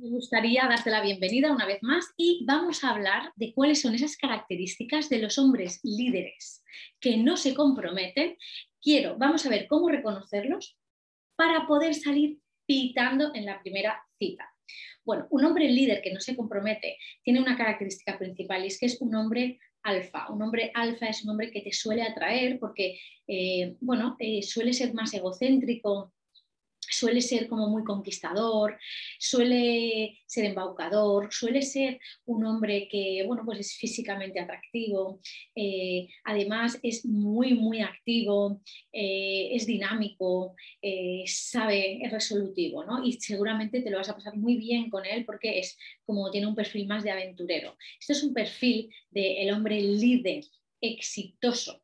me gustaría darte la bienvenida una vez más y vamos a hablar de cuáles son esas características de los hombres líderes que no se comprometen. Quiero, vamos a ver cómo reconocerlos para poder salir pitando en la primera cita. Bueno, un hombre líder que no se compromete tiene una característica principal y es que es un hombre alfa. Un hombre alfa es un hombre que te suele atraer porque, eh, bueno, eh, suele ser más egocéntrico, suele ser como muy conquistador, suele ser embaucador, suele ser un hombre que, bueno, pues es físicamente atractivo, eh, además es muy, muy activo, eh, es dinámico, eh, sabe, es resolutivo, ¿no? Y seguramente te lo vas a pasar muy bien con él porque es como tiene un perfil más de aventurero. Esto es un perfil del hombre líder, exitoso,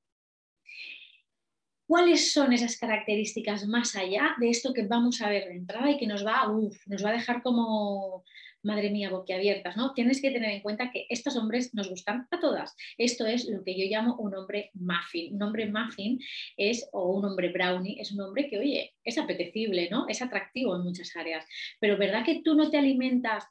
¿Cuáles son esas características más allá de esto que vamos a ver de entrada y que nos va, nos va a dejar como, madre mía, boquiabiertas? ¿no? Tienes que tener en cuenta que estos hombres nos gustan a todas. Esto es lo que yo llamo un hombre muffin. Un hombre muffin es, o un hombre brownie, es un hombre que, oye, es apetecible, ¿no? Es atractivo en muchas áreas. Pero ¿verdad que tú no te alimentas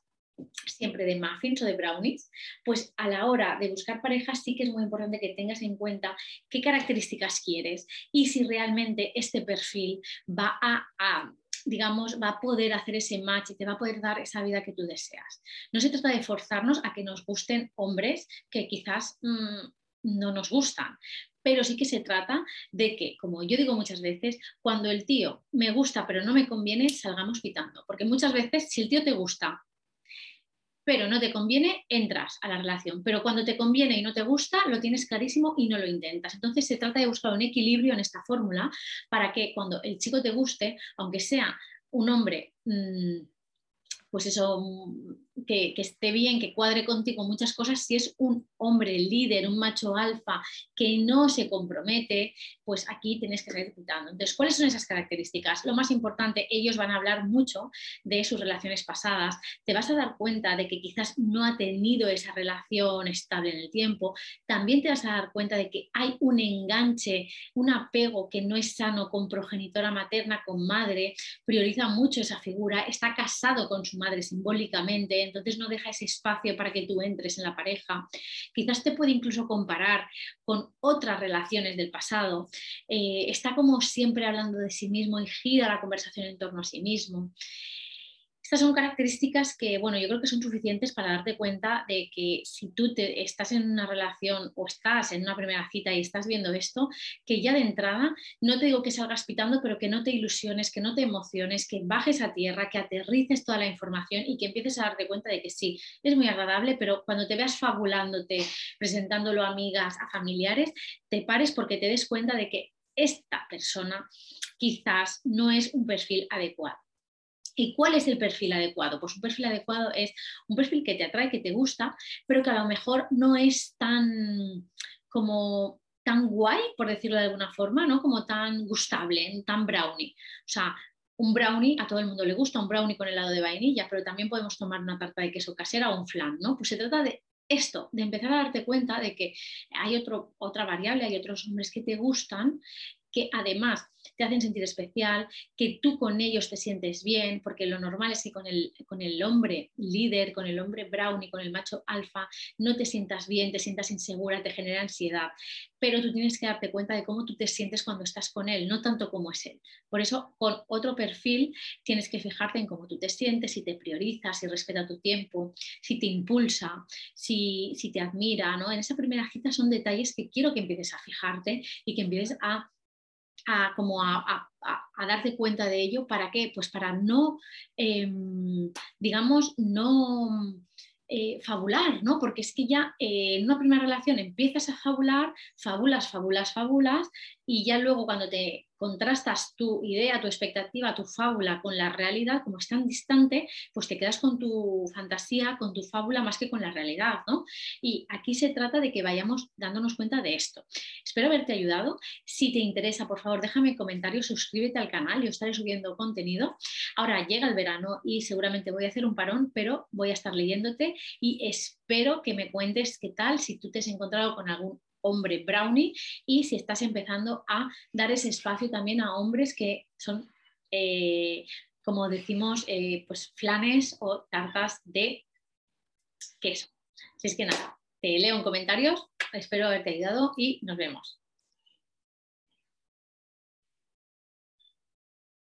siempre de muffins o de brownies, pues a la hora de buscar parejas sí que es muy importante que tengas en cuenta qué características quieres y si realmente este perfil va a, digamos, va a poder hacer ese match y te va a poder dar esa vida que tú deseas. No se trata de forzarnos a que nos gusten hombres que quizás mm, no nos gustan, pero sí que se trata de que, como yo digo muchas veces, cuando el tío me gusta pero no me conviene, salgamos quitando, porque muchas veces si el tío te gusta pero no te conviene, entras a la relación. Pero cuando te conviene y no te gusta, lo tienes clarísimo y no lo intentas. Entonces se trata de buscar un equilibrio en esta fórmula para que cuando el chico te guste, aunque sea un hombre... Mm, pues eso, que, esté bien, que cuadre contigo muchas cosas, si es un hombre líder, un macho alfa que no se compromete, pues aquí tienes que ir quitando. Entonces, ¿cuáles son esas características? Lo más importante, ellos van a hablar mucho de sus relaciones pasadas, te vas a dar cuenta de que quizás no ha tenido esa relación estable en el tiempo, también te vas a dar cuenta de que hay un enganche, un apego que no es sano con progenitora materna, con madre, prioriza mucho esa figura, está casado con su madre simbólicamente, entonces no deja ese espacio para que tú entres en la pareja. Quizás te puede incluso comparar con otras relaciones del pasado. Eh, está como siempre hablando de sí mismo y gira la conversación en torno a sí mismo. Estas son características que, bueno, yo creo que son suficientes para darte cuenta de que si tú estás en una relación o estás en una primera cita y estás viendo esto, que ya de entrada, no te digo que salgas pitando, pero que no te ilusiones, que no te emociones, que bajes a tierra, que aterrices toda la información y que empieces a darte cuenta de que sí, es muy agradable, pero cuando te veas fabulándote, presentándolo a amigas, a familiares, te pares porque te des cuenta de que esta persona quizás no es un perfil adecuado. ¿Y cuál es el perfil adecuado? Pues un perfil adecuado es un perfil que te atrae, que te gusta, pero que a lo mejor no es tan como tan guay, por decirlo de alguna forma, ¿no? Como tan gustable, tan brownie. O sea, un brownie a todo el mundo le gusta, un brownie con helado de vainilla, pero también podemos tomar una tarta de queso casera o un flan, ¿no? Pues se trata de esto, de empezar a darte cuenta de que hay otra variable, hay otros hombres que te gustan que además te hacen sentir especial, que tú con ellos te sientes bien, porque lo normal es que con el, con el hombre líder, con el hombre brownie, con el macho alfa, no te sientas bien, te sientas insegura, te genera ansiedad. Pero tú tienes que darte cuenta de cómo tú te sientes cuando estás con él, no tanto como es él. Por eso, con otro perfil, tienes que fijarte en cómo tú te sientes, si te prioriza, si respeta tu tiempo, si te impulsa, si, si te admira. ¿no? En esa primera cita son detalles que quiero que empieces a fijarte y que empieces a a, como a, darte cuenta de ello. ¿Para qué? Pues para no, em, digamos, no eh, fabular, ¿no? Porque es que ya eh, en una primera relación empiezas a fabular, fabulas, fabulas, fabulas, y ya luego cuando te contrastas tu idea, tu expectativa, tu fábula con la realidad, como es tan distante, pues te quedas con tu fantasía, con tu fábula más que con la realidad, ¿no? Y aquí se trata de que vayamos dándonos cuenta de esto. Espero haberte ayudado. Si te interesa, por favor, déjame en comentarios, suscríbete al canal, yo estaré subiendo contenido. Ahora llega el verano y seguramente voy a hacer un parón, pero voy a estar leyéndote y espero que me cuentes qué tal, si tú te has encontrado con algún hombre brownie y si estás empezando a dar ese espacio también a hombres que son... Eh, como decimos, eh, pues flanes o tartas de queso. Así es que nada, te leo en comentarios, espero haberte ayudado y nos vemos.